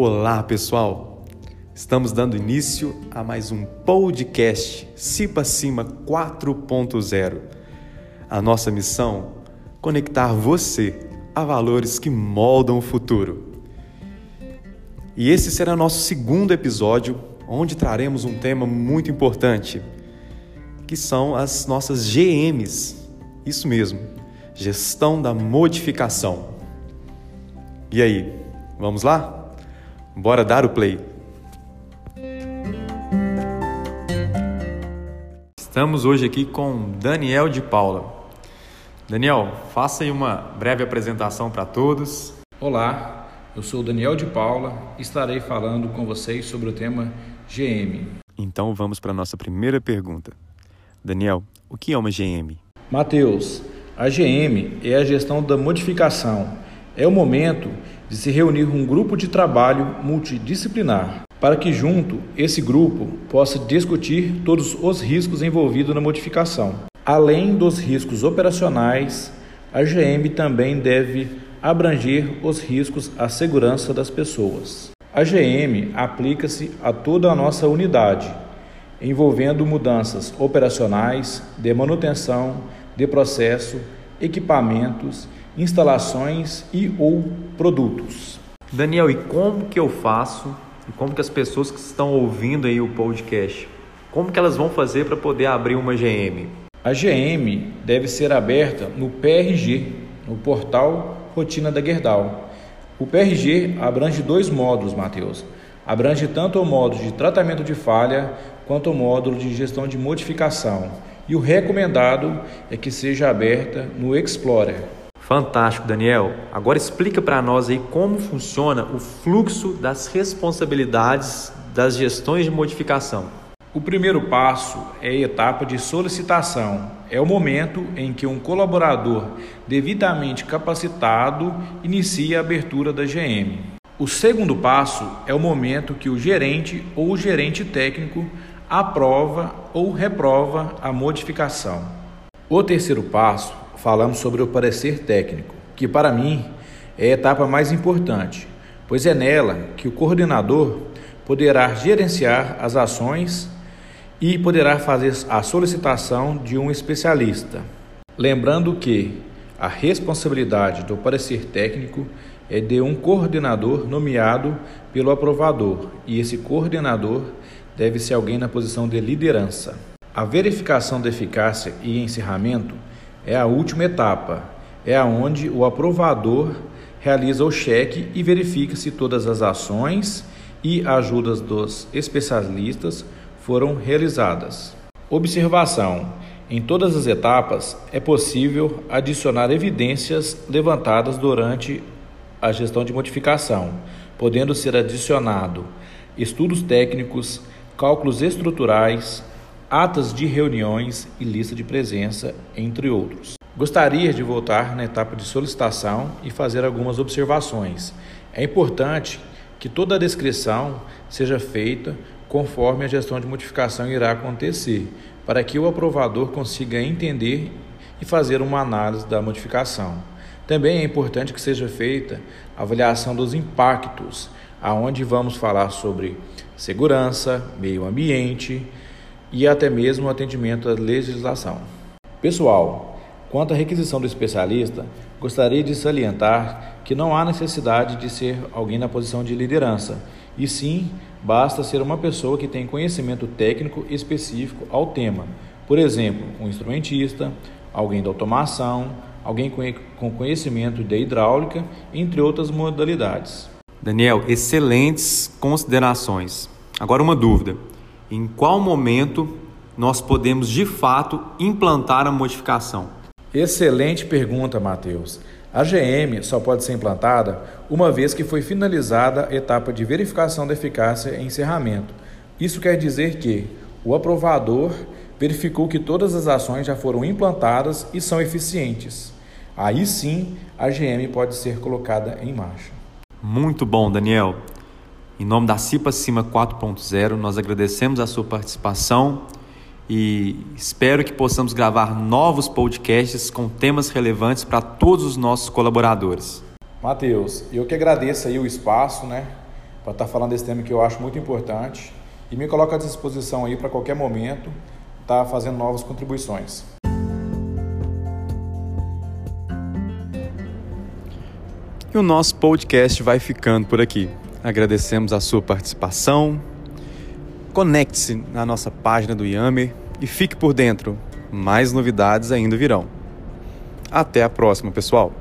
Olá, pessoal! Estamos dando início a mais um podcast Cipa Cima 4.0. A nossa missão: conectar você a valores que moldam o futuro. E esse será nosso segundo episódio, onde traremos um tema muito importante, que são as nossas GMs. Isso mesmo, gestão da modificação. E aí, vamos lá? Bora dar o play. Estamos hoje aqui com Daniel de Paula. Daniel, faça aí uma breve apresentação para todos. Olá, eu sou Daniel de Paula e estarei falando com vocês sobre o tema GM. Então vamos para a nossa primeira pergunta. Daniel, o que é uma GM? Mateus, a GM é a gestão da modificação. É o momento de se reunir um grupo de trabalho multidisciplinar para que junto esse grupo possa discutir todos os riscos envolvidos na modificação. Além dos riscos operacionais, a GM também deve abranger os riscos à segurança das pessoas. A GM aplica-se a toda a nossa unidade, envolvendo mudanças operacionais, de manutenção, de processo, equipamentos instalações e ou produtos. Daniel, e como que eu faço e como que as pessoas que estão ouvindo aí o podcast, como que elas vão fazer para poder abrir uma GM? A GM deve ser aberta no PRG, no portal Rotina da Gerdau. O PRG abrange dois módulos, Matheus. Abrange tanto o módulo de tratamento de falha quanto o módulo de gestão de modificação. E o recomendado é que seja aberta no Explorer. Fantástico, Daniel. Agora explica para nós aí como funciona o fluxo das responsabilidades das gestões de modificação. O primeiro passo é a etapa de solicitação. É o momento em que um colaborador devidamente capacitado inicia a abertura da GM. O segundo passo é o momento que o gerente ou o gerente técnico aprova ou reprova a modificação. O terceiro passo falamos sobre o parecer técnico, que para mim é a etapa mais importante, pois é nela que o coordenador poderá gerenciar as ações e poderá fazer a solicitação de um especialista. Lembrando que a responsabilidade do parecer técnico é de um coordenador nomeado pelo aprovador, e esse coordenador deve ser alguém na posição de liderança. A verificação da eficácia e encerramento é a última etapa, é aonde o aprovador realiza o cheque e verifica se todas as ações e ajudas dos especialistas foram realizadas. Observação: em todas as etapas é possível adicionar evidências levantadas durante a gestão de modificação, podendo ser adicionado estudos técnicos, cálculos estruturais, atas de reuniões e lista de presença, entre outros. Gostaria de voltar na etapa de solicitação e fazer algumas observações. É importante que toda a descrição seja feita conforme a gestão de modificação irá acontecer, para que o aprovador consiga entender e fazer uma análise da modificação. Também é importante que seja feita a avaliação dos impactos, aonde vamos falar sobre segurança, meio ambiente, e até mesmo o atendimento à legislação. Pessoal, quanto à requisição do especialista, gostaria de salientar que não há necessidade de ser alguém na posição de liderança, e sim basta ser uma pessoa que tem conhecimento técnico específico ao tema. Por exemplo, um instrumentista, alguém da automação, alguém com conhecimento de hidráulica, entre outras modalidades. Daniel, excelentes considerações. Agora uma dúvida em qual momento nós podemos de fato implantar a modificação? Excelente pergunta, Matheus. A GM só pode ser implantada uma vez que foi finalizada a etapa de verificação da eficácia e encerramento. Isso quer dizer que o aprovador verificou que todas as ações já foram implantadas e são eficientes. Aí sim a GM pode ser colocada em marcha. Muito bom, Daniel. Em nome da CIPA Cima 4.0, nós agradecemos a sua participação e espero que possamos gravar novos podcasts com temas relevantes para todos os nossos colaboradores. Matheus, eu que agradeço aí o espaço, né, para estar tá falando desse tema que eu acho muito importante e me coloco à disposição aí para qualquer momento estar tá fazendo novas contribuições. E o nosso podcast vai ficando por aqui. Agradecemos a sua participação. Conecte-se na nossa página do Yammer e fique por dentro. Mais novidades ainda virão. Até a próxima, pessoal!